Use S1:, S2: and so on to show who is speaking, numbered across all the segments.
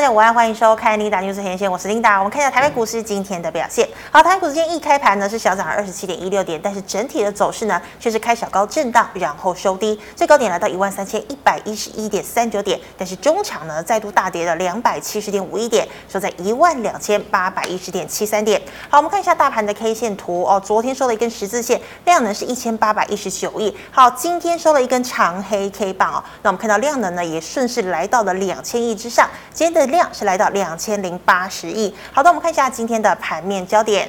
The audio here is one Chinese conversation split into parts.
S1: 大家午安，欢迎收看 Linda News 连线，我是 Linda。我们看一下台北股市今天的表现。好，台北股市今天一开盘呢是小涨了二十七点一六点，但是整体的走势呢却是开小高震荡，然后收低，最高点来到一万三千一百一十一点三九点，但是中场呢再度大跌了两百七十点五一点，收在一万两千八百一十点七三点。好，我们看一下大盘的 K 线图哦，昨天收了一根十字线，量能是一千八百一十九亿。好，今天收了一根长黑 K 棒哦，那我们看到量能呢也顺势来到了两千亿之上。今天的量是来到两千零八十亿。好的，我们看一下今天的盘面焦点。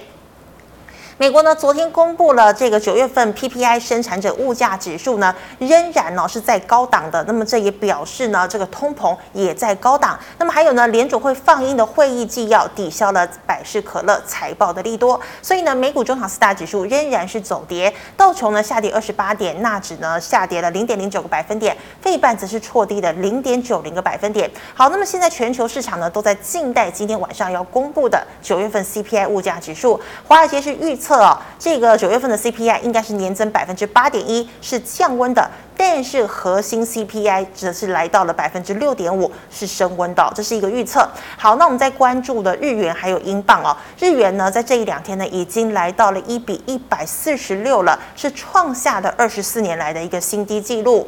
S1: 美国呢，昨天公布了这个九月份 PPI 生产者物价指数呢，仍然呢是在高档的。那么这也表示呢，这个通膨也在高档。那么还有呢，联储会放映的会议纪要抵消了百事可乐财报的利多。所以呢，美股中场四大指数仍然是走跌，道琼呢下跌二十八点，纳指呢下跌了零点零九个百分点，费半则是挫低了零点九零个百分点。好，那么现在全球市场呢都在静待今天晚上要公布的九月份 CPI 物价指数。华尔街是预测。测哦这个九月份的 CPI 应该是年增百分之八点一，是降温的，但是核心 CPI 则是来到了百分之六点五，是升温的，这是一个预测。好，那我们在关注的日元还有英镑哦，日元呢在这一两天呢已经来到了一比一百四十六了，是创下的二十四年来的一个新低纪录。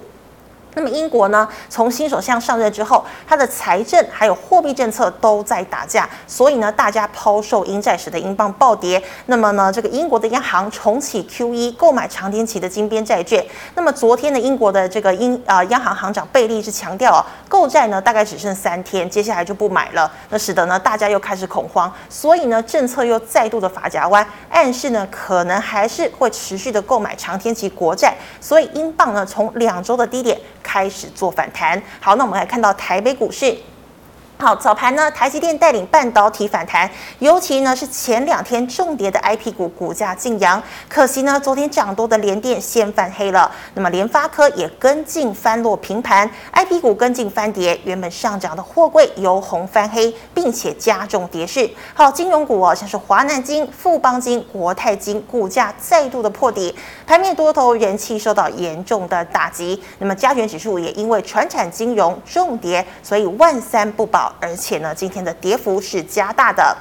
S1: 那么英国呢，从新首相上任之后，他的财政还有货币政策都在打架，所以呢，大家抛售英债时的英镑暴跌。那么呢，这个英国的央行重启 QE，购买长天期的金边债券。那么昨天呢，英国的这个英啊、呃、央行行长贝利是强调哦，购债呢大概只剩三天，接下来就不买了。那使得呢大家又开始恐慌，所以呢政策又再度的发夹弯，暗示呢可能还是会持续的购买长天期国债。所以英镑呢从两周的低点。开始做反弹，好，那我们来看到台北股市。好，早盘呢，台积电带领半导体反弹，尤其呢是前两天重跌的 IP 股股价劲扬。可惜呢，昨天涨多的联电先翻黑了，那么联发科也跟进翻落平盘，IP 股跟进翻跌，原本上涨的货柜由红翻黑，并且加重跌势。好，金融股哦，像是华南金、富邦金、国泰金，股价再度的破底，盘面多头人气受到严重的打击。那么加权指数也因为传产金融重跌，所以万三不保。而且呢，今天的跌幅是加大的。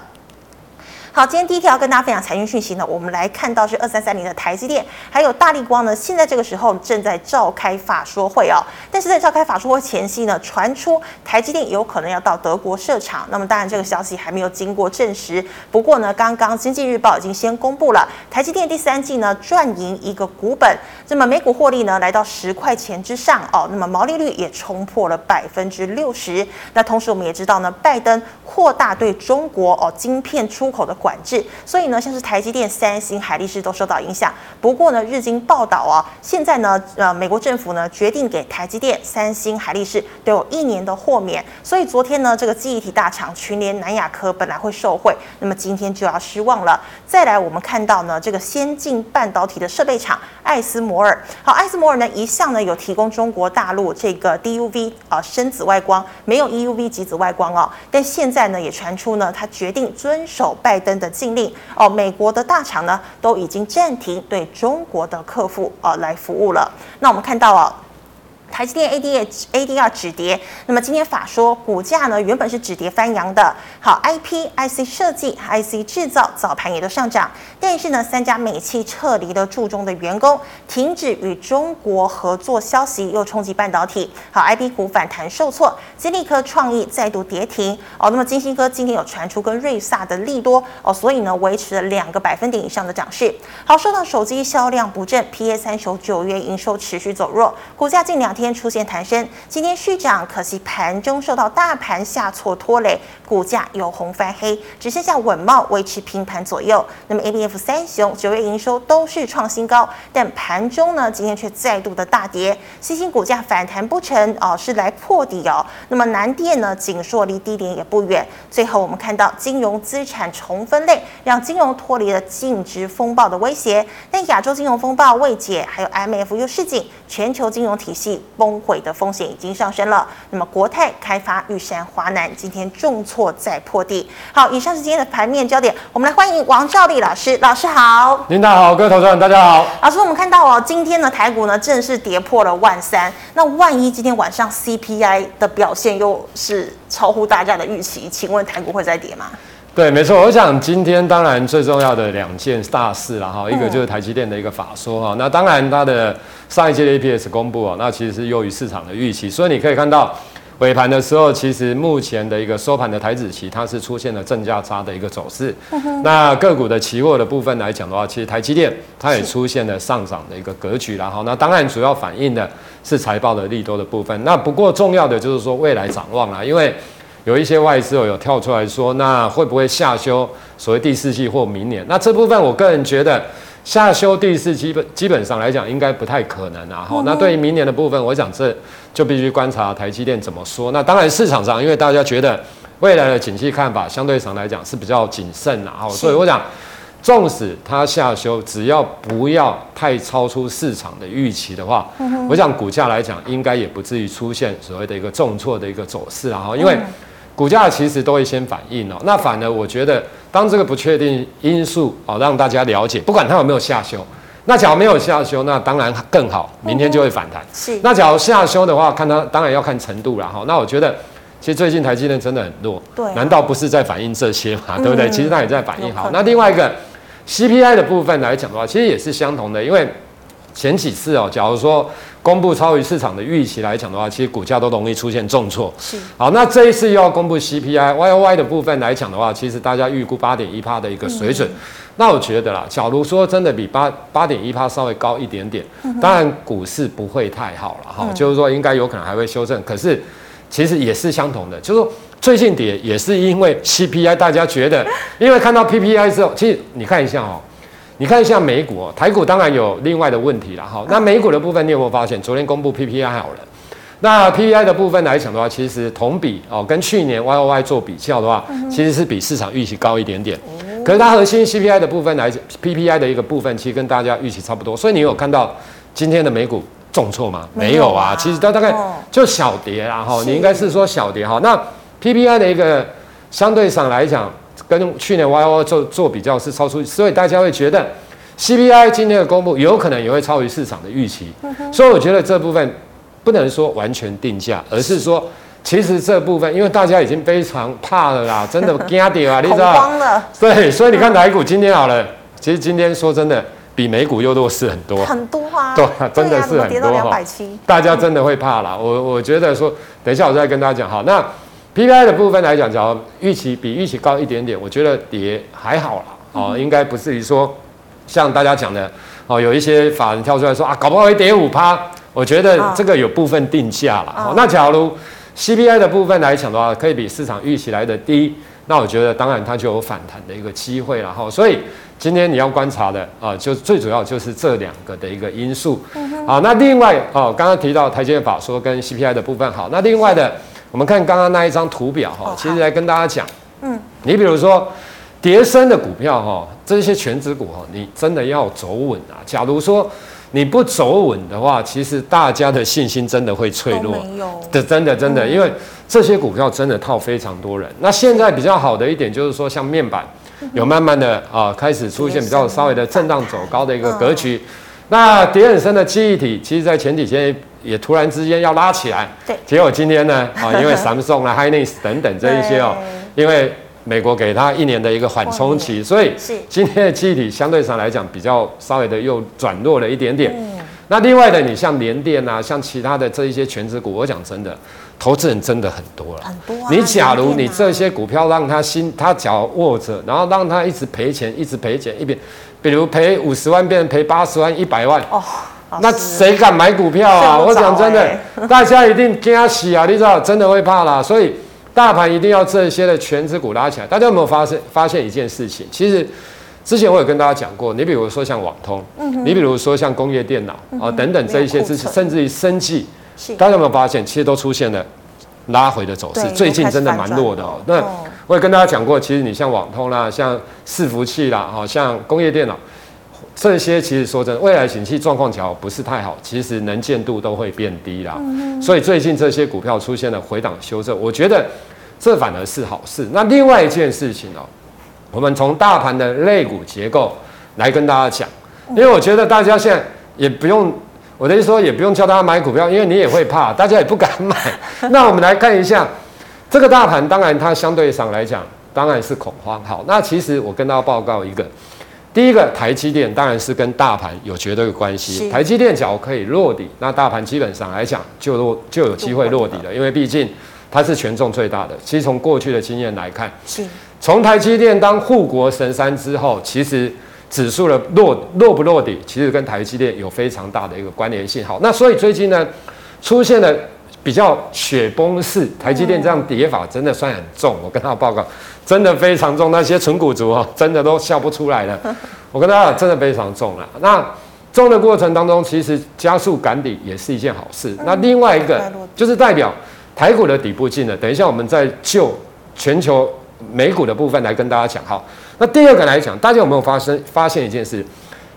S1: 好，今天第一条跟大家分享财经讯息呢，我们来看到是二三三零的台积电，还有大力光呢，现在这个时候正在召开法说会哦。但是在召开法说会前夕呢，传出台积电有可能要到德国设厂，那么当然这个消息还没有经过证实。不过呢，刚刚经济日报已经先公布了台积电第三季呢赚赢一个股本，那么每股获利呢来到十块钱之上哦，那么毛利率也冲破了百分之六十。那同时我们也知道呢，拜登扩大对中国哦晶片出口的。管制，所以呢，像是台积电、三星、海力士都受到影响。不过呢，日经报道啊，现在呢，呃，美国政府呢决定给台积电、三星、海力士都有一年的豁免。所以昨天呢，这个记忆体大厂群联、南亚科本来会受惠，那么今天就要失望了。再来，我们看到呢，这个先进半导体的设备厂艾斯摩尔，好，艾斯摩尔呢一向呢有提供中国大陆这个 DUV 啊深紫外光，没有 EUV 极紫外光哦。但现在呢也传出呢，他决定遵守拜登。的禁令哦，美国的大厂呢都已经暂停对中国的客户呃来服务了。那我们看到啊。台积电 ADR ADR 止跌，那么今天法说股价呢原本是止跌翻扬的，好 IP IC 设计 IC 制造早盘也都上涨，但是呢三家美企撤离了驻中的员工，停止与中国合作消息又冲击半导体，好 IP 股反弹受挫，金立科创意再度跌停哦，那么金星科今天有传出跟瑞萨的利多哦，所以呢维持了两个百分点以上的涨势，好受到手机销量不振，PA 三雄九月营收持续走弱，股价近两天。天出现弹升，今天续涨，可惜盘中受到大盘下挫拖累，股价由红翻黑，只剩下稳懋维持平盘左右。那么 ABF 三雄九月营收都是创新高，但盘中呢，今天却再度的大跌，新兴股价反弹不成哦，是来破底哦。那么南电呢，景硕离低点也不远。最后我们看到金融资产重分类，让金融脱离了净值风暴的威胁，但亚洲金融风暴未解，还有 IMF 又示警，全球金融体系。崩毁的风险已经上升了。那么国泰开发、玉山华南今天重挫再破地。好，以上是今天的盘面焦点，我们来欢迎王兆立老师。老师好，
S2: 领导好，各位投资人大家好。
S1: 老师，我们看到哦，今天的台股呢正式跌破了万三。那万一今天晚上 CPI 的表现又是超乎大家的预期，请问台股会再跌吗？
S2: 对，没错，我想今天当然最重要的两件大事了哈，一个就是台积电的一个法说哈，那当然它的上一季的 EPS 公布啊，那其实是优于市场的预期，所以你可以看到尾盘的时候，其实目前的一个收盘的台指期它是出现了正价差的一个走势，那个股的期货的部分来讲的话，其实台积电它也出现了上涨的一个格局然后，那当然主要反映的是财报的利多的部分，那不过重要的就是说未来展望啦，因为。有一些外资有跳出来说，那会不会下修所谓第四季或明年？那这部分我个人觉得下修第四基本基本上来讲应该不太可能啊。好，那对于明年的部分，我想这就必须观察台积电怎么说。那当然市场上，因为大家觉得未来的景气看法相对上来讲是比较谨慎啊。好，所以我想，纵使它下修，只要不要太超出市场的预期的话，我想股价来讲应该也不至于出现所谓的一个重挫的一个走势啊。因为股价其实都会先反应哦，那反而我觉得，当这个不确定因素哦让大家了解，不管它有没有下修，那假如没有下修，那当然更好，明天就会反弹。是，那假如下修的话，看它当然要看程度了哈。那我觉得，其实最近台积电真的很弱，对，难道不是在反映这些嘛？对不对？其实它也在反映。好，那另外一个 CPI 的部分来讲的话，其实也是相同的，因为前几次哦，假如说。公布超于市场的预期来讲的话，其实股价都容易出现重挫。是，好，那这一次又要公布 CPI Y O Y 的部分来讲的话，其实大家预估八点一趴的一个水准。嗯、那我觉得啦，假如说真的比八八点一趴稍微高一点点，嗯、当然股市不会太好了哈，嗯、就是说应该有可能还会修正。可是其实也是相同的，就是说最近跌也是因为 CPI，大家觉得因为看到 PPI 之后，其实你看一下哦。你看一下美股哦，台股当然有另外的问题了哈。那美股的部分，你有没有发现，昨天公布 PPI 好了？那 PPI 的部分来讲的话，其实同比哦，跟去年 YOY 做比较的话，其实是比市场预期高一点点。可是它核心 CPI 的部分来讲，PPI 的一个部分，其实跟大家预期差不多。所以你有看到今天的美股重挫吗？没有啊，其实它大概就小跌啦哈。你应该是说小跌哈。那 PPI 的一个相对上来讲。跟去年 Y O 做做比较是超出，所以大家会觉得 C P I 今天的公布有可能也会超于市场的预期，所以我觉得这部分不能说完全定价，而是说其实这部分因为大家已经非常怕了啦，真的惊掉啊，你知道？对，所以你看台股今天好了，其实今天说真的比美股又弱势很多，很多啊，对，真的是很多哈，大家真的会怕啦。我我觉得说，等一下我再跟大家讲好那。PPI 的部分来讲，只要预期比预期高一点点，我觉得跌还好啦，哦，应该不至于说像大家讲的，哦，有一些法人跳出来说啊，搞不好会跌五趴，我觉得这个有部分定价了。哦，那假如 CPI 的部分来讲的话，可以比市场预期来的低，那我觉得当然它就有反弹的一个机会了哈。所以今天你要观察的啊，就最主要就是这两个的一个因素。好，那另外哦，刚刚提到台积电法说跟 CPI 的部分，好，那另外的。我们看刚刚那一张图表哈，其实来跟大家讲，嗯，你比如说跌深的股票哈，这些全值股哈，你真的要走稳啊。假如说你不走稳的话，其实大家的信心真的会脆弱。没有，这真的真的，因为这些股票真的套非常多人。那现在比较好的一点就是说，像面板有慢慢的啊开始出现比较稍微的震荡走高的一个格局。那跌很深的记忆体，其实在前几天。也突然之间要拉起来，对，结果今天呢，啊，因为 Samsung 啊、Hynix 等等这一些哦，因为美国给他一年的一个缓冲期，所以今天的记忆体相对上来讲比较稍微的又转弱了一点点。那另外的，你像联电啊，像其他的这一些权值股，我讲真的，投资人真的很多了。很多。你假如你这些股票让他心他脚握着，然后让他一直赔钱，一直赔钱，一边，比如赔五十万变成赔八十万、一百万。哦。那谁敢买股票啊？我讲真的，大家一定惊死啊！你知道，真的会怕啦。所以大盘一定要这些的全指股拉起来。大家有没有发现发现一件事情？其实之前我有跟大家讲过，你比如说像网通，你比如说像工业电脑啊等等这一些，甚至于生技，大家有没有发现，其实都出现了拉回的走势？最近真的蛮弱的哦。那我也跟大家讲过，其实你像网通啦，像伺服器啦，好像工业电脑。这些其实说真的，未来景气状况假如不是太好，其实能见度都会变低啦。嗯、所以最近这些股票出现了回档修正，我觉得这反而是好事。那另外一件事情哦，我们从大盘的类股结构来跟大家讲，因为我觉得大家现在也不用，我的意思说也不用叫大家买股票，因为你也会怕，大家也不敢买。那我们来看一下这个大盘，当然它相对上来讲当然是恐慌。好，那其实我跟大家报告一个。第一个，台积电当然是跟大盘有绝对的关系。台积电只要可以落底，那大盘基本上来讲就落就有机会落底了，因为毕竟它是权重最大的。其实从过去的经验来看，是从台积电当护国神山之后，其实指数的落落不落底，其实跟台积电有非常大的一个关联性。好，那所以最近呢，出现了比较雪崩式台积电这样跌法，真的算很重。我跟他报告。真的非常重，那些纯股族哦，真的都笑不出来了。我跟大家讲，真的非常重了。那重的过程当中，其实加速赶底也是一件好事。那另外一个就是代表台股的底部进了。等一下，我们再就全球美股的部分来跟大家讲。哈，那第二个来讲，大家有没有发生发现一件事？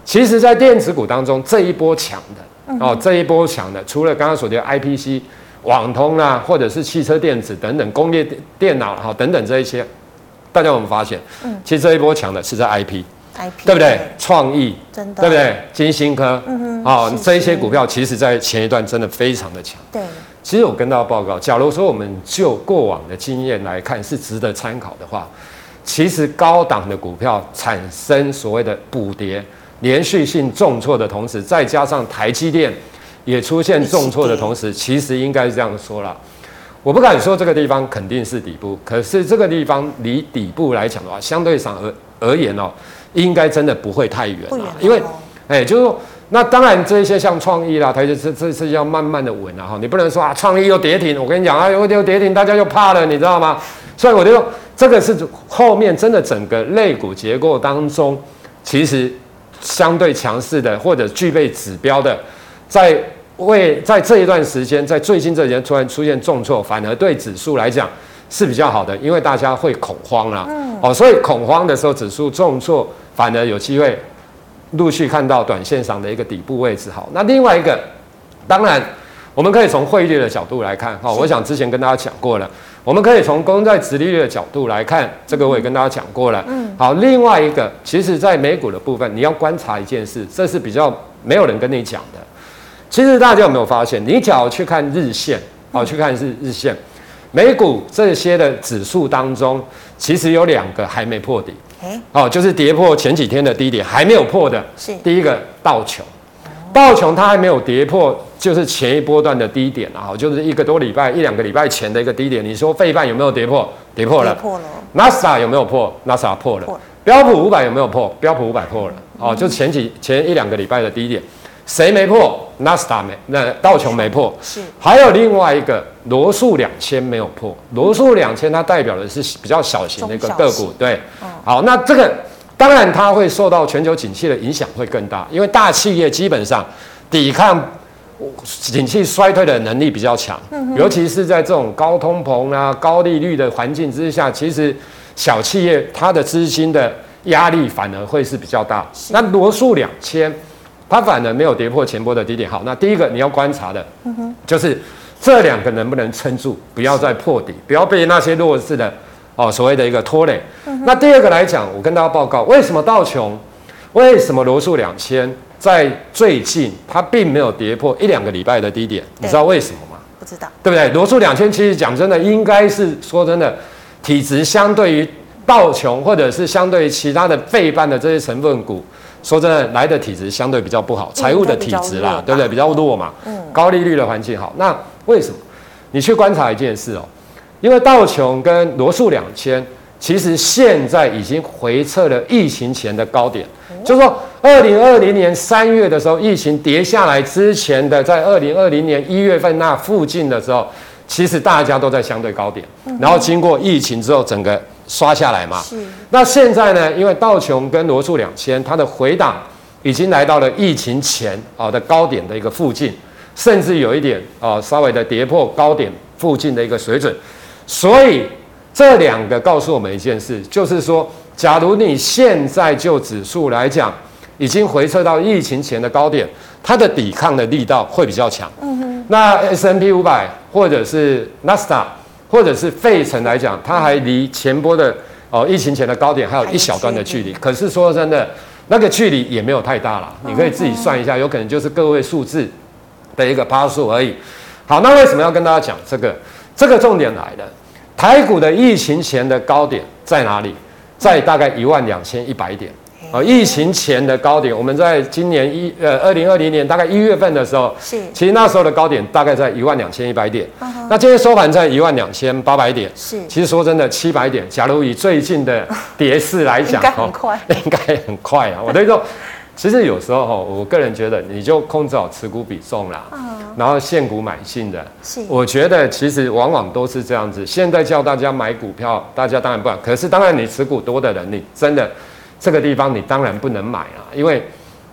S2: 其实，在电子股当中，这一波强的哦，这一波强的，除了刚刚所提的 IPC、网通啊，或者是汽车电子等等工业电脑哈等等这一些。大家有没有发现？嗯，其实这一波强的是在 IP，IP 对不对？创意真的对不对？金星科，嗯哼，啊，这一些股票其实在前一段真的非常的强。对，其实我跟大家报告，假如说我们就过往的经验来看是值得参考的话，其实高档的股票产生所谓的补跌、连续性重挫的同时，再加上台积电也出现重挫的同时，其实应该是这样说了。我不敢说这个地方肯定是底部，可是这个地方离底部来讲的话，相对上而而言哦，应该真的不会太远啊。因为，哎，就是说，那当然这一些像创意啦，它就是这是要慢慢的稳了哈。你不能说啊，创意又跌停，我跟你讲啊，又又跌停，大家又怕了，你知道吗？所以我就说，这个是后面真的整个肋骨结构当中，其实相对强势的或者具备指标的，在。为在这一段时间，在最近这几天突然出现重挫，反而对指数来讲是比较好的，因为大家会恐慌了。嗯。哦，所以恐慌的时候，指数重挫，反而有机会陆续看到短线上的一个底部位置。好，那另外一个，当然我们可以从汇率的角度来看。哈，我想之前跟大家讲过了，我们可以从公债殖利率的角度来看，这个我也跟大家讲过了。嗯。好，另外一个，其实在美股的部分，你要观察一件事，这是比较没有人跟你讲的。其实大家有没有发现，你只要去看日线，哦，去看日日线，美股这些的指数当中，其实有两个还没破底，哦，就是跌破前几天的低点还没有破的，是第一个道琼，道琼它还没有跌破，就是前一波段的低点啊，就是一个多礼拜一两个礼拜前的一个低点。你说费半有没有跌破？跌破了。跌破了。纳斯达有没有破？纳斯达破了。标普五百有没有破？标普五百破了。哦，就前几前一两个礼拜的低点。谁没破？纳斯达没，那道琼没破。是，还有另外一个罗素两千没有破。罗素两千它代表的是比较小型的一个个股，对。好，那这个当然它会受到全球景气的影响会更大，因为大企业基本上抵抗景气衰退的能力比较强，尤其是在这种高通膨啊、高利率的环境之下，其实小企业它的资金的压力反而会是比较大。那罗素两千。它反而没有跌破前波的低点。好，那第一个你要观察的，就是这两个能不能撑住，不要再破底，不要被那些弱势的哦所谓的一个拖累。那第二个来讲，我跟大家报告，为什么道琼，为什么罗素两千在最近它并没有跌破一两个礼拜的低点？你知道为什么吗？不知道，对不对？罗素两千其实讲真的，应该是说真的，体质相对于道琼或者是相对于其他的费半的这些成分股。说真的，来的体质相对比较不好，财务的体质啦，对不对？比较弱嘛。嗯。高利率的环境好，那为什么？你去观察一件事哦，因为道琼跟罗素两千，其实现在已经回撤了疫情前的高点，就是说，二零二零年三月的时候，疫情跌下来之前的，在二零二零年一月份那附近的时候，其实大家都在相对高点，然后经过疫情之后，整个。刷下来嘛，是。那现在呢？因为道琼跟罗素两千，它的回档已经来到了疫情前啊的高点的一个附近，甚至有一点啊稍微的跌破高点附近的一个水准。所以这两个告诉我们一件事，就是说，假如你现在就指数来讲，已经回撤到疫情前的高点，它的抵抗的力道会比较强。嗯哼。那 S&P 五百或者是纳斯达或者是费城来讲，它还离前波的哦疫情前的高点还有一小段的距离。可是说真的，那个距离也没有太大了，你可以自己算一下，有可能就是个位数字的一个趴数而已。好，那为什么要跟大家讲这个？这个重点来了，台股的疫情前的高点在哪里？在大概一万两千一百点。哦，疫情前的高点，我们在今年一呃二零二零年大概一月份的时候，是，其实那时候的高点大概在一万两千一百点。Uh. 那今天收盘在一万两千八百点。是，其实说真的，七百点，假如以最近的跌势来讲，应该很快，应该很快啊。我等于说，其实有时候哈，我个人觉得，你就控制好持股比重啦，uh huh. 然后现股买进的。是，我觉得其实往往都是这样子。现在叫大家买股票，大家当然不敢。可是当然，你持股多的人，你真的。这个地方你当然不能买啊，因为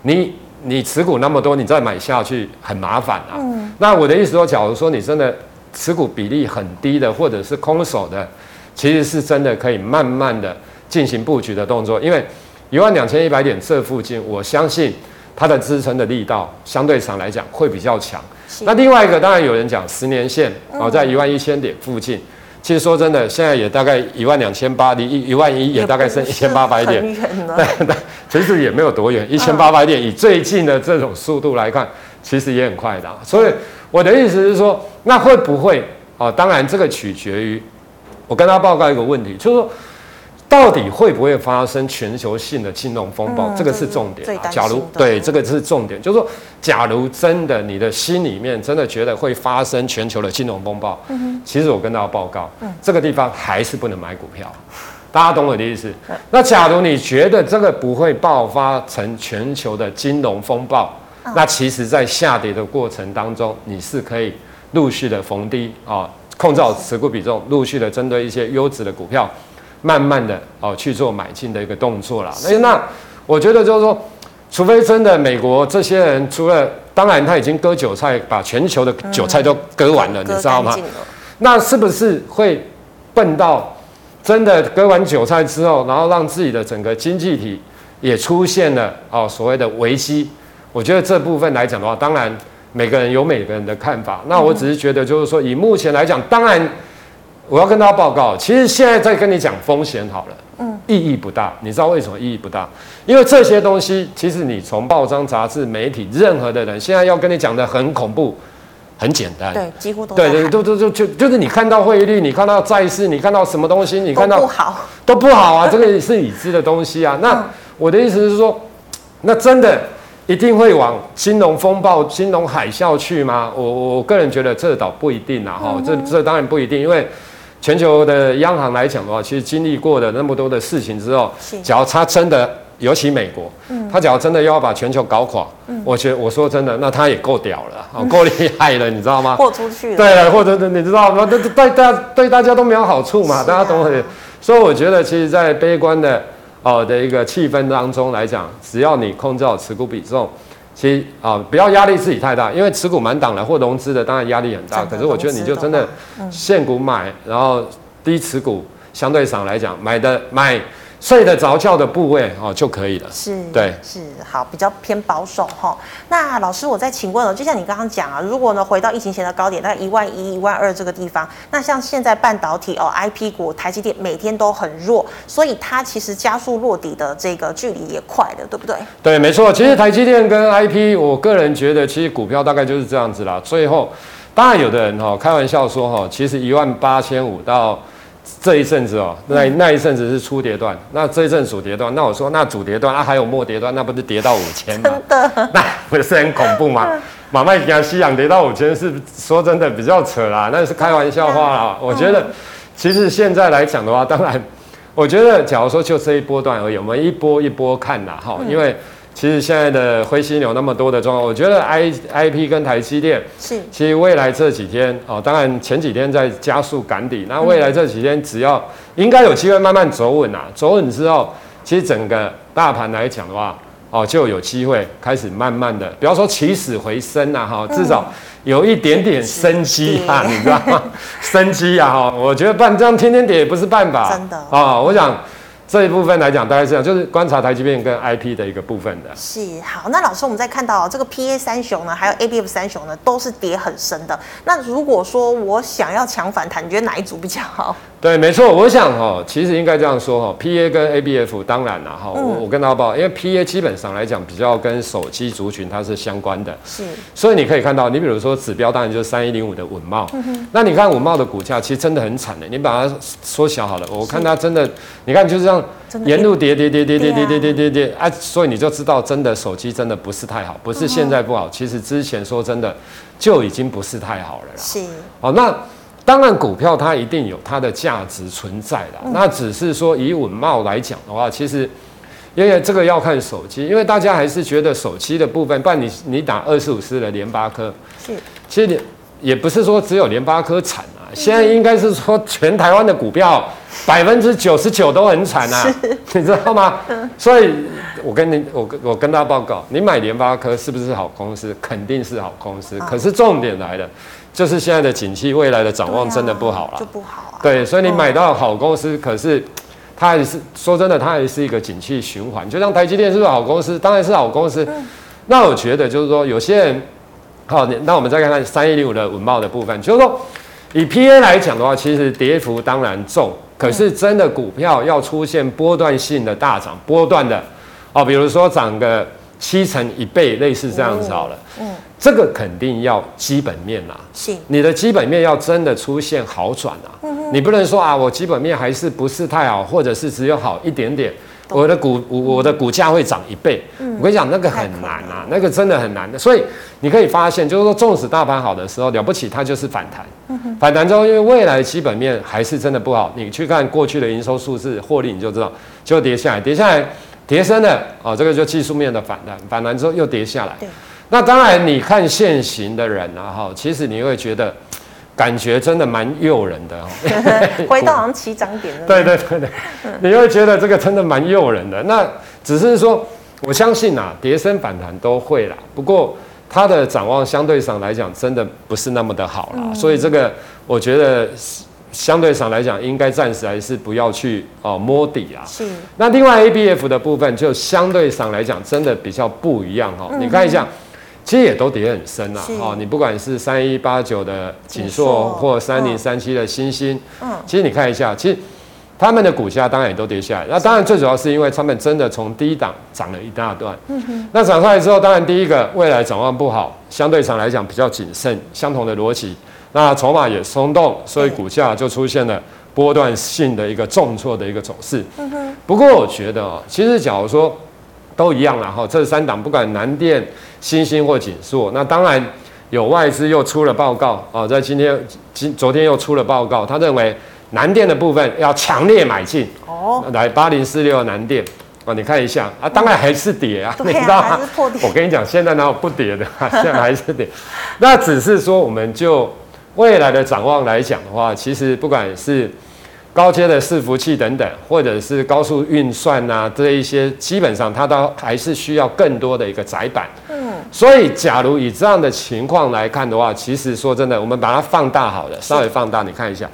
S2: 你你持股那么多，你再买下去很麻烦啊。嗯。那我的意思说，假如说你真的持股比例很低的，或者是空手的，其实是真的可以慢慢的进行布局的动作，因为一万两千一百点这附近，我相信它的支撑的力道相对上来讲会比较强。那另外一个，当然有人讲十年线哦，在一万一千点附近。其实说真的，现在也大概一万两千八，离一一万一也大概剩一千八百点，其实也没有多远，一千八百点以最近的这种速度来看，其实也很快的。所以我的意思是说，那会不会哦？当然这个取决于我跟他报告一个问题，就是说。到底会不会发生全球性的金融风暴？嗯、这个是重点。假如对这个是重点，就是说，假如真的你的心里面真的觉得会发生全球的金融风暴，其实我跟大家报告，嗯、这个地方还是不能买股票。大家懂我的意思？嗯、那假如你觉得这个不会爆发成全球的金融风暴，嗯、那其实在下跌的过程当中，你是可以陆续的逢低啊，控制好持股比重，陆续的针对一些优质的股票。慢慢的哦去做买进的一个动作啦。是那我觉得就是说，除非真的美国这些人，除了当然他已经割韭菜，把全球的韭菜都割完了，嗯、你知道吗？那是不是会笨到真的割完韭菜之后，然后让自己的整个经济体也出现了哦所谓的危机？我觉得这部分来讲的话，当然每个人有每个人的看法。那我只是觉得就是说，以目前来讲，当然。我要跟大家报告，其实现在在跟你讲风险好了，嗯，意义不大。你知道为什么意义不大？因为这些东西，其实你从报章、杂志、媒体，任何的人现在要跟你讲的很恐怖，很简单，
S1: 对，几乎都
S2: 对对，都都就就就是你看到汇率，你看到债市，你看到什么东西，你看到
S1: 都不好，
S2: 都不好啊，这个是已知的东西啊。那我的意思是说，那真的一定会往金融风暴、金融海啸去吗？我我个人觉得这倒不一定啊，哈，这这当然不一定，因为。全球的央行来讲的话，其实经历过的那么多的事情之后，只要他真的，尤其美国，他只要真的要把全球搞垮，我觉得我说真的，那他也够屌了，啊，够厉害了，你知道吗？
S1: 豁出去了。
S2: 对，或者你知道吗？对对大对大家都没有好处嘛，大家懂我的。所以我觉得，其实，在悲观的哦的一个气氛当中来讲，只要你控制好持股比重。其实啊，不要压力自己太大，因为持股满档了或融资的，当然压力很大。可是我觉得你就真的现股买，然后低持股，相对上来讲买的买。睡得着觉的部位哦就可以了，
S1: 是，
S2: 对，
S1: 是好，比较偏保守哈。那老师，我再请问了，就像你刚刚讲啊，如果呢回到疫情前的高点，大概一万一、一万二这个地方，那像现在半导体哦，IP 股台积电每天都很弱，所以它其实加速落底的这个距离也快了，对不对？
S2: 对，没错。其实台积电跟 IP，我个人觉得，其实股票大概就是这样子啦。最后，当然有的人哈开玩笑说哈，其实一万八千五到。这一阵子哦，那那一阵子是初跌段，那这一阵主跌段，那我说那主跌段啊还有末跌段，那不是跌到五千吗？真的，那不是很恐怖吗？马麦加西洋跌到五千是说真的比较扯啦，那是开玩笑话啦。我觉得其实现在来讲的话，当然，我觉得假如说就这一波段而已，我们一波一波看啦哈，因为。其实现在的灰犀牛那么多的状况，我觉得 I I P 跟台积电是，其实未来这几天哦，当然前几天在加速赶底，那未来这几天只要应该有机会慢慢走稳啊，走稳之后，其实整个大盘来讲的话，哦就有机会开始慢慢的，比方说起死回生啊，哈，至少有一点点生机啊，你知道吗？生机啊，哈，我觉得不然这样天天跌也不是办法，真的啊，我想。这一部分来讲，大概是这样，就是观察台积电跟 IP 的一个部分的。
S1: 是好，那老师，我们再看到这个 PA 三雄呢，还有 ABF 三雄呢，都是跌很深的。那如果说我想要抢反弹，你觉得哪一组比较好？
S2: 对，没错，我想哈，其实应该这样说哈，PA 跟 ABF 当然了哈，我我跟大家报，因为 PA 基本上来讲比较跟手机族群它是相关的，
S1: 是，
S2: 所以你可以看到，你比如说指标当然就是三一零五的稳懋，那你看稳懋的股价其实真的很惨的，你把它缩小好了，我看它真的，你看就是这样沿路跌跌跌跌跌跌跌跌跌跌啊，所以你就知道真的手机真的不是太好，不是现在不好，其实之前说真的就已经不是太好了啦，
S1: 是，
S2: 好那。当然，股票它一定有它的价值存在的。嗯、那只是说以稳懋来讲的话，其实因为这个要看手机，因为大家还是觉得手机的部分，不然你你打二十五四的联发科，是，其实也也不是说只有联发科惨啊，嗯、现在应该是说全台湾的股票百分之九十九都很惨啊，你知道吗？嗯、所以我跟你我我跟大家报告，你买联发科是不是好公司？肯定是好公司，可是重点来了。就是现在的景气，未来的展望真的不好了，
S1: 就不好啊。
S2: 对，所以你买到好公司，可是它还是说真的，它还是一个景气循环。就像台积电是不是好公司？当然是好公司。那我觉得就是说，有些人好，那我们再看看三一零五的文报的部分，就是说以 PA 来讲的话，其实跌幅当然重，可是真的股票要出现波段性的大涨，波段的哦，比如说涨个七成一倍，类似这样子好了。嗯。这个肯定要基本面呐，是。你的基本面要真的出现好转啊，嗯、哼。你不能说啊，我基本面还是不是太好，或者是只有好一点点，我的股我的股价会涨一倍，嗯、我跟你讲那个很难啊，那个真的很难的，所以你可以发现，就是说，纵使大盘好的时候了不起，它就是反弹，嗯、哼。反弹之后，因为未来基本面还是真的不好，你去看过去的营收数字、获利，你就知道就跌下来，跌下来跌升了哦，这个就技术面的反弹，反弹之后又跌下来。那当然，你看现行的人啊，哈，其实你会觉得感觉真的蛮诱人的，
S1: 回到好像起涨点了。
S2: 对对对对，你会觉得这个真的蛮诱人的。那只是说，我相信啊，跌升反弹都会啦。不过它的展望相对上来讲，真的不是那么的好啦。所以这个我觉得相对上来讲，应该暂时还是不要去哦摸底啊。是。那另外 ABF 的部分，就相对上来讲，真的比较不一样哈。你看一下。其实也都跌很深啊，哦，你不管是三一八九的景硕或三零三七的星星，嗯，其实你看一下，其实他们的股价当然也都跌下来。那当然最主要是因为他们真的从低档涨了一大段，嗯哼。那涨上来之后，当然第一个未来展望不好，相对上来讲比较谨慎，相同的逻辑。那筹码也松动，所以股价就出现了波段性的一个重挫的一个走势。嗯哼。不过我觉得啊，其实假如说都一样了哈，这三档不管南电。新兴或景硕，那当然有外资又出了报告啊，在今天、今昨天又出了报告，他认为南电的部分要强烈买进哦，来八零四六南电啊，你看一下啊，当然还是跌啊，你知道吗？我跟你讲，现在哪有不跌的？现在还是跌，那只是说我们就未来的展望来讲的话，其实不管是。高阶的伺服器等等，或者是高速运算啊，这一些基本上它都还是需要更多的一个窄板。嗯，所以假如以这样的情况来看的话，其实说真的，我们把它放大好了，稍微放大，你看一下，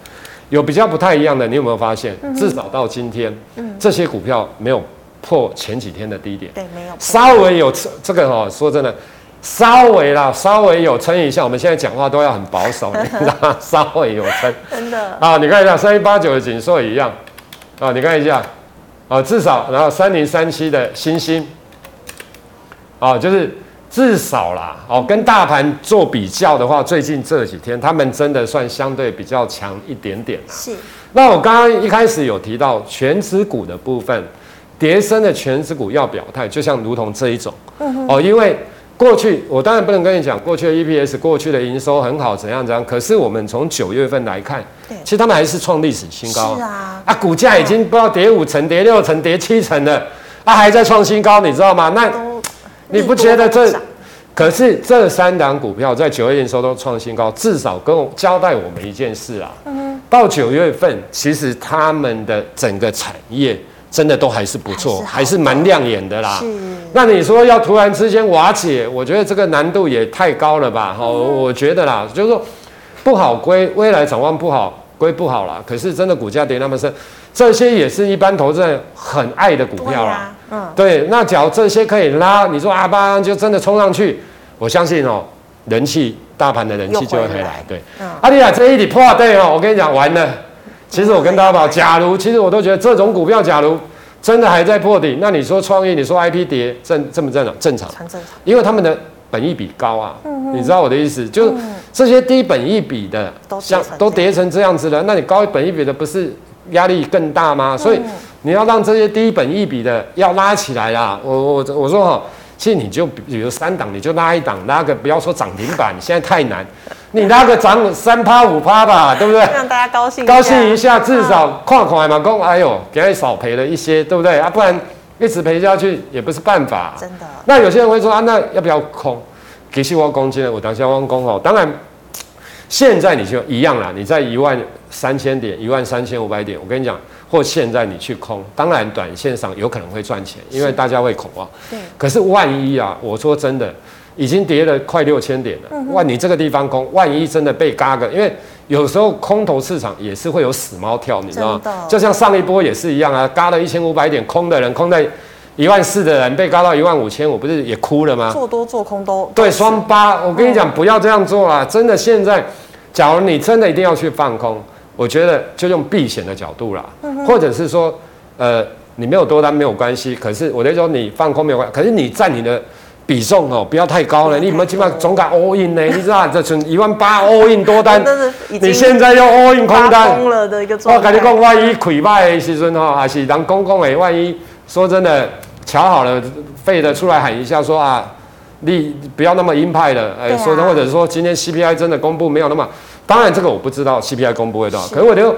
S2: 有比较不太一样的，你有没有发现？至少到今天，嗯，这些股票没有破前几天的低点，对，没有，稍微有这个哦，说真的。稍微啦，稍微有撑一下。我们现在讲话都要很保守，你知道吗？稍微有撑，真的啊！你看一下三一八九的锦硕也一样啊，你看一下啊，至少然后三零三七的星星啊，就是至少啦哦，跟大盘做比较的话，最近这几天他们真的算相对比较强一点点啦。是。那我刚刚一开始有提到权值股的部分，跌升的权值股要表态，就像如同这一种哦，因为。过去我当然不能跟你讲过去的 EPS，过去的营收很好，怎样怎样。可是我们从九月份来看，对其实他们还是创历史新高。是啊，啊，股价已经不知道跌五成、跌六成、跌七成了，啊，还在创新高，你知道吗？那你不觉得这？可是这三档股票在九月营收都创新高，至少跟我交代我们一件事啊。嗯。到九月份，其实他们的整个产业。真的都还是不错，还是蛮亮眼的啦。是。那你说要突然之间瓦解，我觉得这个难度也太高了吧？好，我觉得啦，就是说不好归未来展望不好归不好啦。可是真的股价跌那么深，这些也是一般投资人很爱的股票啦。对，那假如这些可以拉，你说阿巴就真的冲上去，我相信哦，人气大盘的人气就会回来。来对，嗯、阿丽亚这一底破对哦，我跟你讲完了。其实我跟大家讲，假如其实我都觉得这种股票，假如真的还在破底，那你说创业，你说 IP 跌正正不正常？正常，
S1: 很正常，
S2: 因为他们的本益比高啊。嗯，你知道我的意思，就是这些低本益比的，像都跌成这样子了，那你高本益比的不是压力更大吗？所以你要让这些低本益比的要拉起来啦。我我我说哈，其实你就比如三档，你就拉一档，拉个不要说涨停板，现在太难。你拉个涨三趴五趴吧，对不对？
S1: 让大家高兴，
S2: 高兴一下，至少看看嘛，公哎呦，给他少赔了一些，对不对啊？不然一直赔下去也不是办法。
S1: 真的。
S2: 那有些人会说啊，那要不要空？其实我讲真的，我当下我讲哦，当然现在你就一样啦，你在一万三千点、一万三千五百点，我跟你讲，或现在你去空，当然短线上有可能会赚钱，因为大家会恐慌。对。可是万一啊，我说真的。已经跌了快六千点了，万你这个地方空，万一真的被嘎个，因为有时候空头市场也是会有死猫跳，你知道吗？就像上一波也是一样啊，嘎了一千五百点空的人，空在一万四的人被嘎到一万五千我，不是也哭了吗？
S1: 做多做空都
S2: 对双八，我跟你讲，不要这样做啊！真的，现在假如你真的一定要去放空，我觉得就用避险的角度啦，或者是说，呃，你没有多单没有关系，可是我在说你放空没有关系，可是你占你的。比重哦，不要太高了。你有没有起码总敢 all in 呢？你知道这存一万八 all in 多单，你现在又 all in 空单，我跟你讲，万一亏败的时阵哈，还是当公公诶，万一说真的，瞧好了，废的出来喊一下说啊，你不要那么鹰派了，哎，说的或者说今天 CPI 真的公布没有那么，当然这个我不知道 CPI 公布会多少，可是我觉得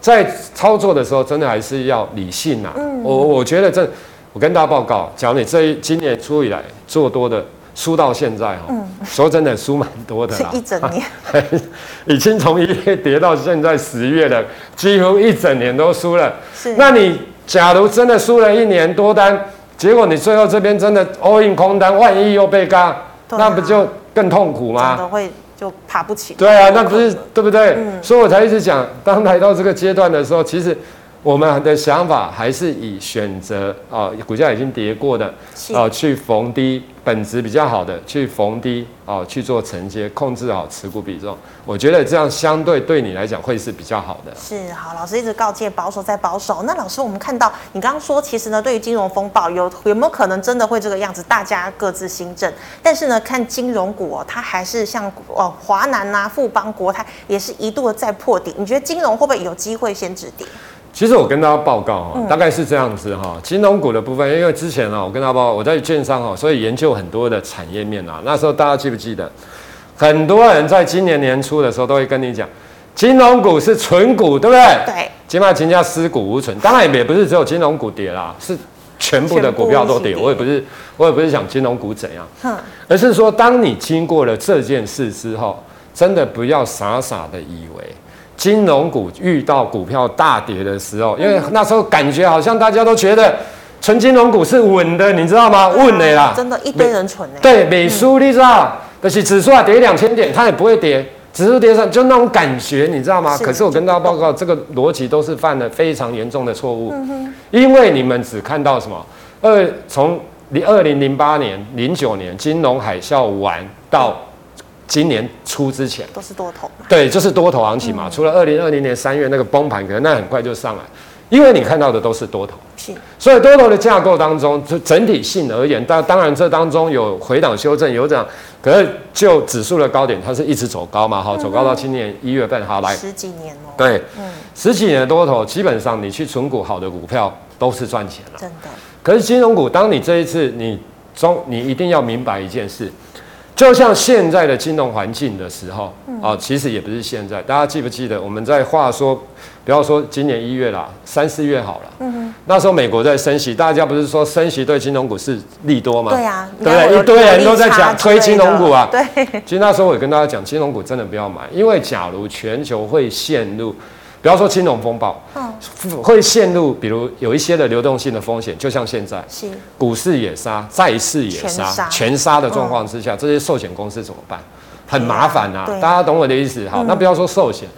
S2: 在操作的时候真的还是要理性呐。我我觉得这。我跟大家报告，假如你这一今年初以来做多的输到现在哈，嗯、说真的输蛮多的啦，
S1: 一整年，
S2: 已经从一月跌到现在十月了，几乎一整年都输了。是，那你假如真的输了一年多单，结果你最后这边真的 all in 空单，万一又被嘎，啊、那不就更痛苦吗？
S1: 真的会就爬不起。
S2: 对啊，那不是对不对？嗯、所以我才一直讲，当来到这个阶段的时候，其实。我们的想法还是以选择啊，股价已经跌过的啊，去逢低本质比较好的去逢低啊，去做承接，控制好持股比重。我觉得这样相对对你来讲会是比较好的。
S1: 是好，老师一直告诫保守再保守。那老师，我们看到你刚刚说，其实呢，对于金融风暴有有没有可能真的会这个样子？大家各自新政。但是呢，看金融股哦，它还是像哦华南呐、富邦、国泰也是一度的在破底。你觉得金融会不会有机会先止跌？
S2: 其实我跟大家报告哈，大概是这样子哈，金融股的部分，因为之前啊，我跟大家报告，我在券商哈，所以研究很多的产业面啊。那时候大家记不记得，很多人在今年年初的时候都会跟你讲，金融股是存股，对不对？
S1: 对。
S2: 起码金价尸骨无存，当然也不是只有金融股跌啦，是全部的股票都跌。我也不是，我也不是想金融股怎样，而是说，当你经过了这件事之后，真的不要傻傻的以为。金融股遇到股票大跌的时候，因为那时候感觉好像大家都觉得纯金融股是稳的，你知道吗？稳的啦，
S1: 真的，一堆人存。
S2: 对，美苏你知道，但是指数啊跌两千点，它也不会跌，指数跌上就那种感觉，你知道吗？可是我跟大家报告，这个逻辑都是犯了非常严重的错误，因为你们只看到什么？二从零二零零八年、零九年金融海啸完到。今年初之前。
S1: 都是多头，
S2: 对，就是多头行情嘛。嗯、除了二零二零年三月那个崩盘，可能那很快就上来，因为你看到的都是多头，是。所以多头的架构当中，就整体性而言，当当然这当中有回档修正，有这样，可是就指数的高点，它是一直走高嘛，哈，走高到今年一月份，好来。
S1: 十几年哦，
S2: 对，嗯，十几年的多头，基本上你去存股好的股票都是赚钱了，
S1: 真的。
S2: 可是金融股，当你这一次你中，你一定要明白一件事。就像现在的金融环境的时候，啊，其实也不是现在。大家记不记得我们在话说，不要说今年一月啦，三四月好了。嗯哼。那时候美国在升息，大家不是说升息对金融股是利多吗？对
S1: 啊。
S2: 对不对？一堆人都在讲推金融股啊。对。其实那时候我也跟大家讲，金融股真的不要买，因为假如全球会陷入。不要说金融风暴，会陷入比如有一些的流动性的风险，就像现在，是股市也杀，债市也杀，全杀的状况之下，这些寿险公司怎么办？很麻烦啊！大家懂我的意思？好，那不要说寿险，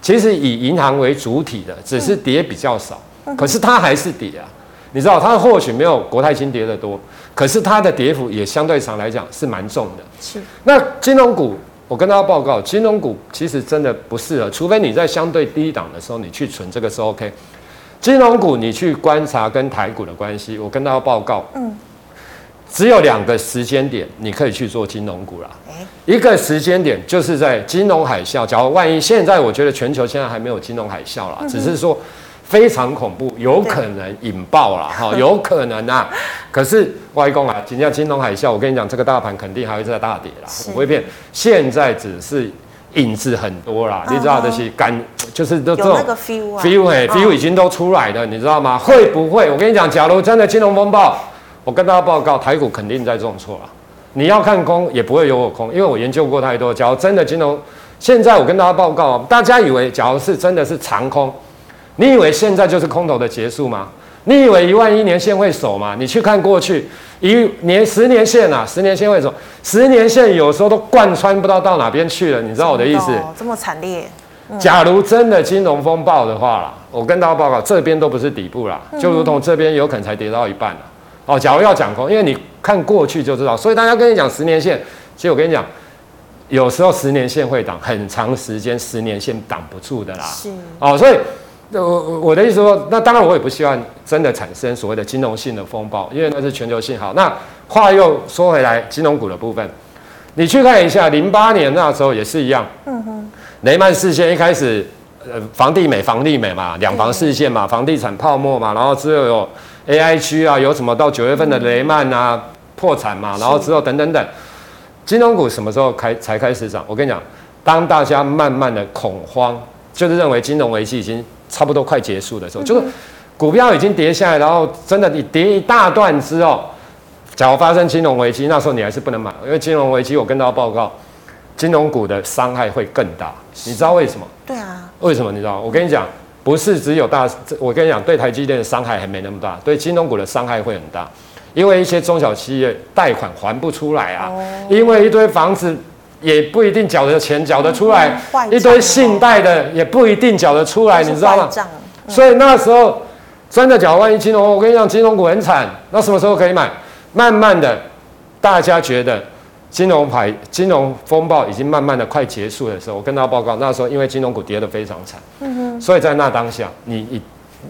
S2: 其实以银行为主体的，只是跌比较少，可是它还是跌啊。你知道，它或许没有国泰金跌得多，可是它的跌幅也相对上来讲是蛮重的。
S1: 是。
S2: 那金融股，我跟大家报告，金融股其实真的不适合，除非你在相对低档的时候你去存，这个是 OK。金融股你去观察跟台股的关系，我跟大家报告，嗯，只有两个时间点你可以去做金融股啦。一个时间点就是在金融海啸，假如万一现在我觉得全球现在还没有金融海啸啦，只是说。非常恐怖，有可能引爆了哈，有可能啊。可是外公啊，今天金融海啸，我跟你讲，这个大盘肯定还会再大跌啦，不会变。现在只是影子很多啦，你知道这些感，就是都这种 feel 哎，feel 已经都出来了，你知道吗？会不会？我跟你讲，假如真的金融风暴，我跟大家报告，台股肯定在重挫了。你要看空也不会有我空，因为我研究过太多。假如真的金融，现在我跟大家报告，大家以为假如是真的是长空。你以为现在就是空头的结束吗？你以为一万一年线会守吗？你去看过去一年、十年线啊，十年线会守，十年线有时候都贯穿不知道到哪边去了，你知道我的意思？
S1: 这么惨烈。
S2: 嗯、假如真的金融风暴的话啦，我跟大家报告，这边都不是底部啦，就如同这边有可能才跌到一半了。哦，假如要讲空，因为你看过去就知道，所以大家跟你讲十年线，其实我跟你讲，有时候十年线会挡很长时间，十年线挡不住的啦。是。哦，所以。我我的意思说，那当然我也不希望真的产生所谓的金融性的风暴，因为那是全球性。好，那话又说回来，金融股的部分，你去看一下，零八年那时候也是一样。嗯哼。雷曼事件一开始，呃，房地美、房利美嘛，两房事件嘛，房地产泡沫嘛，然后之后有 AI 区啊，有什么到九月份的雷曼啊破产嘛，然后之后等等等，金融股什么时候开才开始涨？我跟你讲，当大家慢慢的恐慌，就是认为金融危机已经。差不多快结束的时候，就是股票已经跌下来，然后真的你跌一大段之后，假如发生金融危机，那时候你还是不能买，因为金融危机我跟大家报告，金融股的伤害会更大。你知道为什么？
S1: 对啊。
S2: 为什么？你知道？我跟你讲，不是只有大，我跟你讲，对台积电的伤害还没那么大，对金融股的伤害会很大，因为一些中小企业贷款还不出来啊，因为一堆房子。也不一定缴得钱缴得出来，一堆信贷的也不一定缴得出来，你知道吗？所以那时候真的缴万一金融，我跟你讲，金融股很惨。那什么时候可以买？慢慢的，大家觉得金融牌金融风暴已经慢慢的快结束的时候，我跟大家报告，那时候因为金融股跌得非常惨，嗯哼，所以在那当下，你你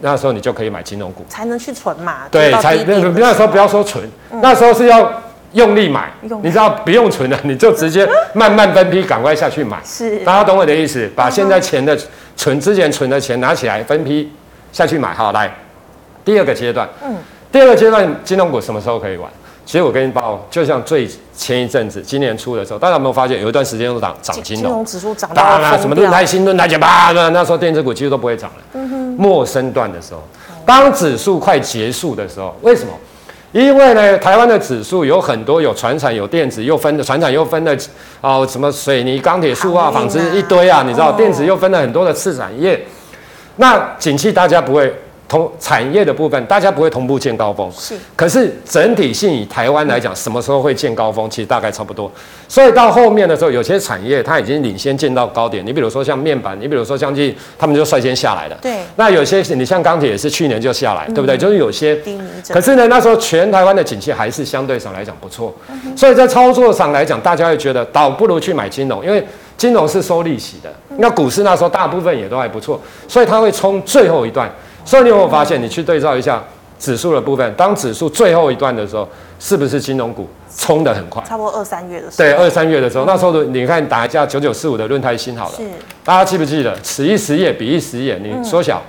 S2: 那时候你就可以买金融股，
S1: 才能去存嘛。
S2: 对，才那那时候不要说存，那时候是要。用力买，你知道不用存了，你就直接慢慢分批，赶快下去买。是，大家懂我的意思？把现在钱的存之前存的钱拿起来，分批下去买。好，来第二个阶段。嗯，第二个阶段金融股什么时候可以玩？其实我跟你报，就像最前一阵子，今年初的时候，大家有没有发现有一段时间都涨涨金融？金融指数涨到当然什么论泰新、论泰解吧，那那时候电子股其实都不会涨了。嗯哼，末升段的时候，当指数快结束的时候，为什么？因为呢，台湾的指数有很多有船产、有电子，又分的船产又分的哦，什么水泥、钢铁、塑化、纺织一堆啊，你知道，电子又分了很多的次产业，那景气大家不会。同产业的部分，大家不会同步见高峰，是。可是整体性以台湾来讲，什么时候会见高峰？其实大概差不多。所以到后面的时候，有些产业它已经领先见到高点。你比如说像面板，你比如说像这，他们就率先下来了。对。那有些你像钢铁也是去年就下来，对不对？就是有些。可是呢，那时候全台湾的景气还是相对上来讲不错。所以在操作上来讲，大家会觉得倒不如去买金融，因为金融是收利息的。那股市那时候大部分也都还不错，所以它会冲最后一段。所以你有没有发现，你去对照一下指数的部分，当指数最后一段的时候，是不是金融股冲得很快？差不多二三月的时候。对，二三月的时候，那时候的你看打一架九九四五的论泰新好了，是。大家记不记得？此一时也，彼一时也，你缩小，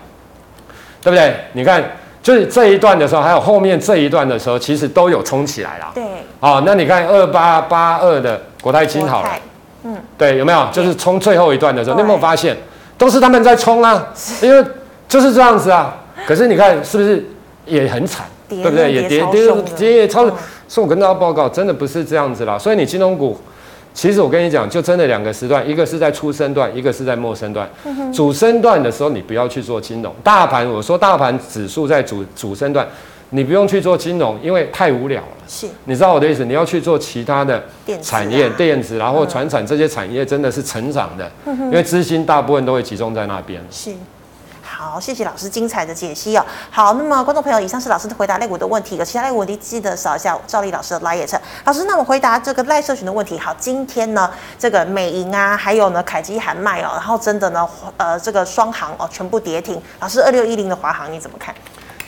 S2: 对不对？你看，就是这一段的时候，还有后面这一段的时候，其实都有冲起来了。对。好，那你看二八八二的国泰金好了，嗯，对，有没有？就是冲最后一段的时候，你有没有发现，都是他们在冲啊？因为就是这样子啊，可是你看是不是也很惨，对不对？也跌跌跌也超。所以我跟大家报告，真的不是这样子啦。所以你金融股，其实我跟你讲，就真的两个时段，一个是在初升段，一个是在末升段。主升段的时候，你不要去做金融。大盘，我说大盘指数在主主升段，你不用去做金融，因为太无聊了。是，你知道我的意思？你要去做其他的产业，电子，然后传产这些产业真的是成长的，因为资金大部分都会集中在那边。是。
S1: 好，谢谢老师精彩的解析哦。好，那么观众朋友，以上是老师的回答类股的问题，有其他类股问题记得扫一下赵丽老师的 LINE。老师，那我回答这个赖社群的问题。好，今天呢，这个美银啊，还有呢，凯基喊卖哦，然后真的呢，呃，这个双航哦，全部跌停。老师，二六一零的华航你怎么看？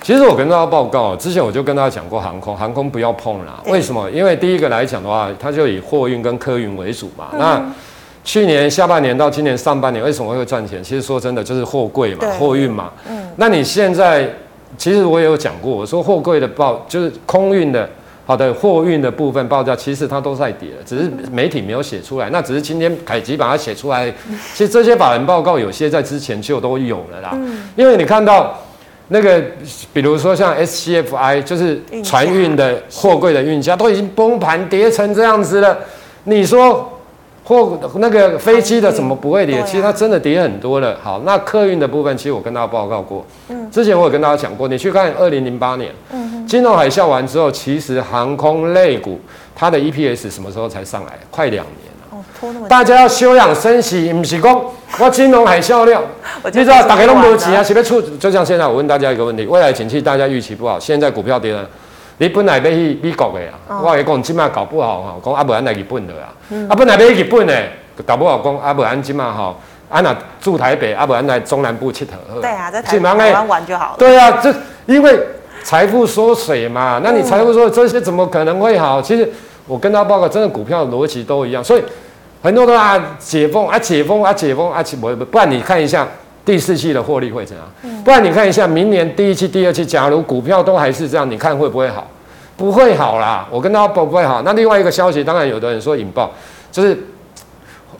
S2: 其实我跟大家报告，之前我就跟大家讲过，航空航空不要碰啦。为什么？因为第一个来讲的话，它就以货运跟客运为主嘛。嗯、那去年下半年到今年上半年，为什么会赚钱？其实说真的，就是货柜嘛，货运嘛。嗯。那你现在，其实我也有讲过，我说货柜的报就是空运的，好的货运的部分报价，其实它都在跌，只是媒体没有写出来。那只是今天凯吉把它写出来。其实这些法人报告有些在之前就都有了啦。嗯。因为你看到。那个，比如说像 SCFI，就是船运的货柜的运价都已经崩盘跌成这样子了。你说货那个飞机的怎么不会跌？其实它真的跌很多了。好，那客运的部分，其实我跟大家报告过。嗯之前我有跟大家讲过，你去看二零零八年，嗯金融海啸完之后，其实航空类股它的 EPS 什么时候才上来？快两年。大家要休养生息，不是讲我金融海啸了，你知道大家都没有钱啊，是不是出？就像现在我问大家一个问题：未来景气大家预期不好，现在股票跌了，你本来要去美国的啊，哦、我讲今麦搞不好哈，讲阿不然来日本的啊，嗯、啊本来要去日本的，搞不好讲阿不然今麦哈，安那住台北，阿不然来中南部佚佗。对啊，在台湾玩就好了。对啊，这因为财富缩水嘛，那你财富缩这些怎么可能会好？其实我跟他报告，真的股票逻辑都一样，所以。很多都啊解封啊解封啊解封啊解不不然你看一下第四季的获利会怎样？不然你看一下明年第一期、第二期，假如股票都还是这样，你看会不会好？不会好啦！我跟他报不会好。那另外一个消息，当然有的人说引爆，就是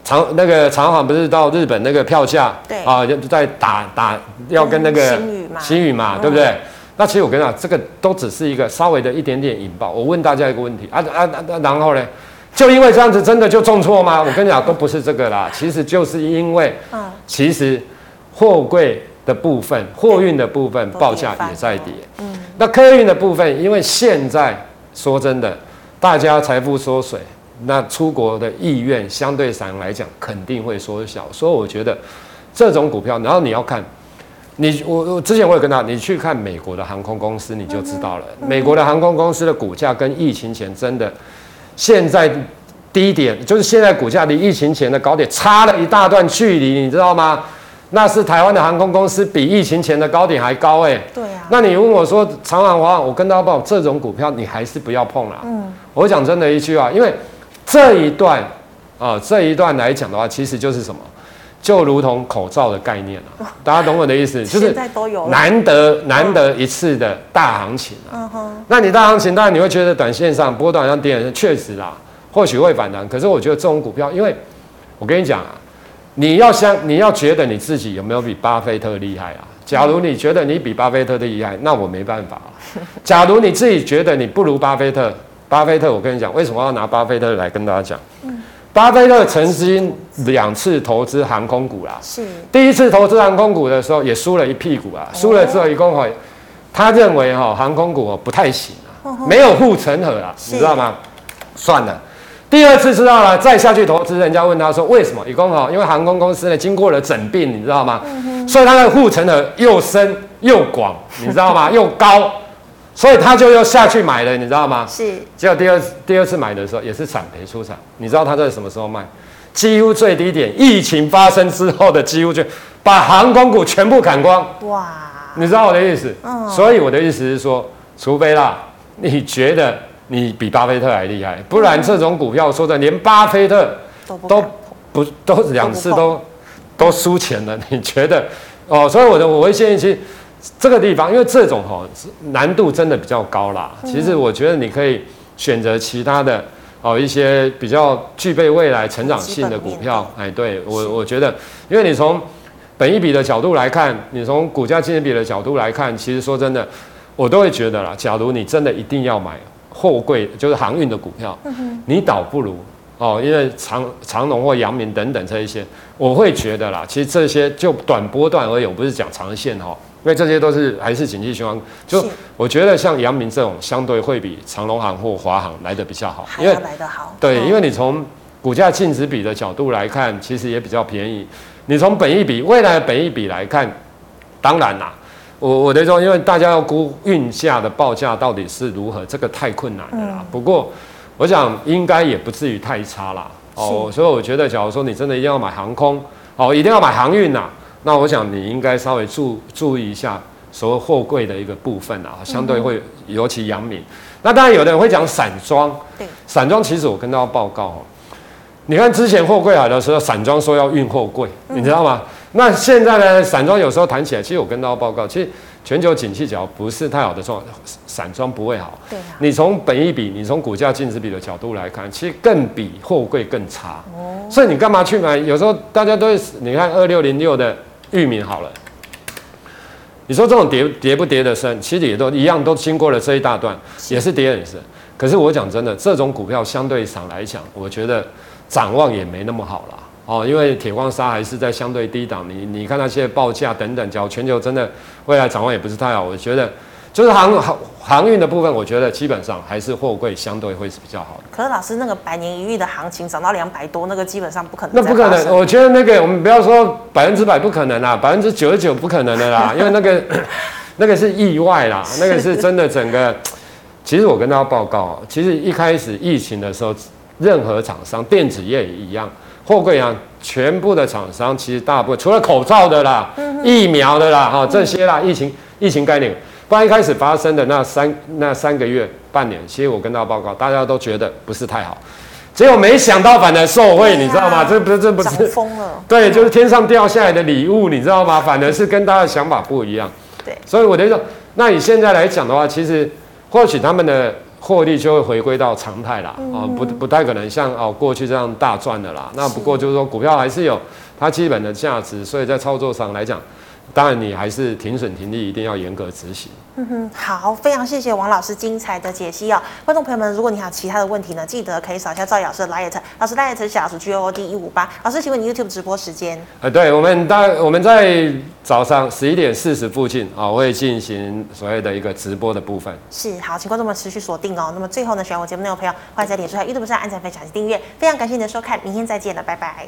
S2: 长那个长航不是到日本那个票价对啊，就在打打要跟那个新宇嘛，对不对？那其实我跟你讲，这个都只是一个稍微的一点点引爆。我问大家一个问题啊啊啊，然后呢？就因为这样子，真的就重挫吗？我跟你讲，都不是这个啦。其实就是因为，其实货柜的部分、货运的部分报价也在跌。嗯，那客运的部分，因为现在说真的，大家财富缩水，那出国的意愿相对上来讲肯定会缩小。所以我觉得这种股票，然后你要看，你我我之前我有跟他，你去看美国的航空公司，你就知道了。美国的航空公司的股价跟疫情前真的。现在低点就是现在股价离疫情前的高点差了一大段距离，你知道吗？那是台湾的航空公司比疫情前的高点还高哎、欸。对啊。那你问我说长航华航，我跟大家报这种股票你还是不要碰了。嗯。我讲真的一句话，因为这一段啊这一段来讲的话，其实就是什么，就如同口罩的概念啊。大家懂我的意思？就是难得难得一次的大行情啊。那你大行情，当然你会觉得短线上波段上跌，确实啦。或许会反弹，可是我觉得这种股票，因为我跟你讲啊，你要相，你要觉得你自己有没有比巴菲特厉害啊？假如你觉得你比巴菲特的厉害，那我没办法。假如你自己觉得你不如巴菲特，巴菲特，我跟你讲，为什么要拿巴菲特来跟大家讲？巴菲特曾经两次投资航空股啦，是第一次投资航空股的时候也输了一屁股啊，输了之后一共会，他认为哈航空股不太行啊，没有护城河啊，你知道吗？算了。第二次知道了，再下去投资，人家问他说：“为什么？”以公好，因为航空公司呢经过了整并，你知道吗？嗯、所以它的护城河又深又广，你知道吗？又高，所以他就又下去买了，你知道吗？是。结果第二第二次买的时候也是惨赔出场，你知道他在什么时候卖？几乎最低点，疫情发生之后的几乎就把航空股全部砍光。哇！你知道我的意思？嗯。所以我的意思是说，除非啦，你觉得。你比巴菲特还厉害，不然这种股票说的连巴菲特都不都两次都都输钱了，你觉得哦？所以我的我会建议，其实这个地方，因为这种哈难度真的比较高啦。其实我觉得你可以选择其他的哦一些比较具备未来成长性的股票。哎，对我我觉得，因为你从本一比的角度来看，你从股价净值比的角度来看，其实说真的，我都会觉得啦。假如你真的一定要买。货柜就是航运的股票，你倒不如哦，因为长长隆或阳明等等这一些，我会觉得啦，其实这些就短波段而言，我不是讲长线哈，因为这些都是还是景气循环。就我觉得像阳明这种，相对会比长隆行或华航来的比较好，因为来得好。对，因为你从股价净值比的角度来看，其实也比较便宜。你从本益比未来的本益比来看，当然啦，我我的说，因为大家要估运价的报价到底是如何，这个太困难了啦。嗯、不过，我想应该也不至于太差啦。哦，所以我觉得，假如说你真的一定要买航空，哦，一定要买航运呐，那我想你应该稍微注注意一下所谓货柜的一个部分啊，相对会尤其阳明。那当然，有的人会讲散装，对，散装其实我跟大家报告哦，你看之前货柜来的时候，散装说要运货柜，你知道吗？那现在呢，散装有时候谈起来，其实我跟大家报告，其实。全球景气只要不是太好的状况，散装不会好。对啊。你从本益比，你从股价净值比的角度来看，其实更比货柜更差。哦。所以你干嘛去买？有时候大家都会，你看二六零六的裕民好了。你说这种跌跌不跌的深，其实也都一样，都经过了这一大段，也是跌很深。可是我讲真的，这种股票相对上来讲，我觉得展望也没那么好了。哦，因为铁矿砂还是在相对低档，你你看那些报价等等，假如全球真的未来展望也不是太好，我觉得就是航航航运的部分，我觉得基本上还是货柜相对会是比较好的。
S1: 可是老师，那个百年一遇的行情涨到两百多，那个基本上不可能。
S2: 那不可能，我觉得那个我们不要说百分之百不可能啦，百分之九十九不可能的啦，因为那个那个是意外啦，那个是真的整个。其实我跟大家报告，其实一开始疫情的时候，任何厂商电子业也一样。货柜啊，全部的厂商其实大部分除了口罩的啦、嗯、疫苗的啦、哈、哦、这些啦，疫情疫情概念，不然一开始发生的那三那三个月半年，其实我跟大家报告，大家都觉得不是太好，结果没想到反而受惠，啊、你知道吗？这不是这不是
S1: 疯了，
S2: 对，就是天上掉下来的礼物，你知道吗？反而是跟大家的想法不一样。对，所以我就说，那你现在来讲的话，其实或许他们的。获利就会回归到常态啦，啊，不不太可能像哦过去这样大赚的啦。那不过就是说股票还是有它基本的价值，所以在操作上来讲，当然你还是停损停利一定要严格执行。
S1: 嗯哼，好，非常谢谢王老师精彩的解析哦。观众朋友们，如果你还有其他的问题呢，记得可以扫一下赵老师的 LINE，老师是小老鼠 G O O D 一五八。老师，请问你 YouTube 直播时间？
S2: 呃，对，我们大我们在早上十一点四十附近啊，我会进行所谓的一个直播的部分。
S1: 是，好，请观众们持续锁定哦。那么最后呢，喜欢我节目内容的朋友，欢迎在脸书和 YouTube 上按赞、分享及订阅。非常感谢你的收看，明天再见了，拜拜。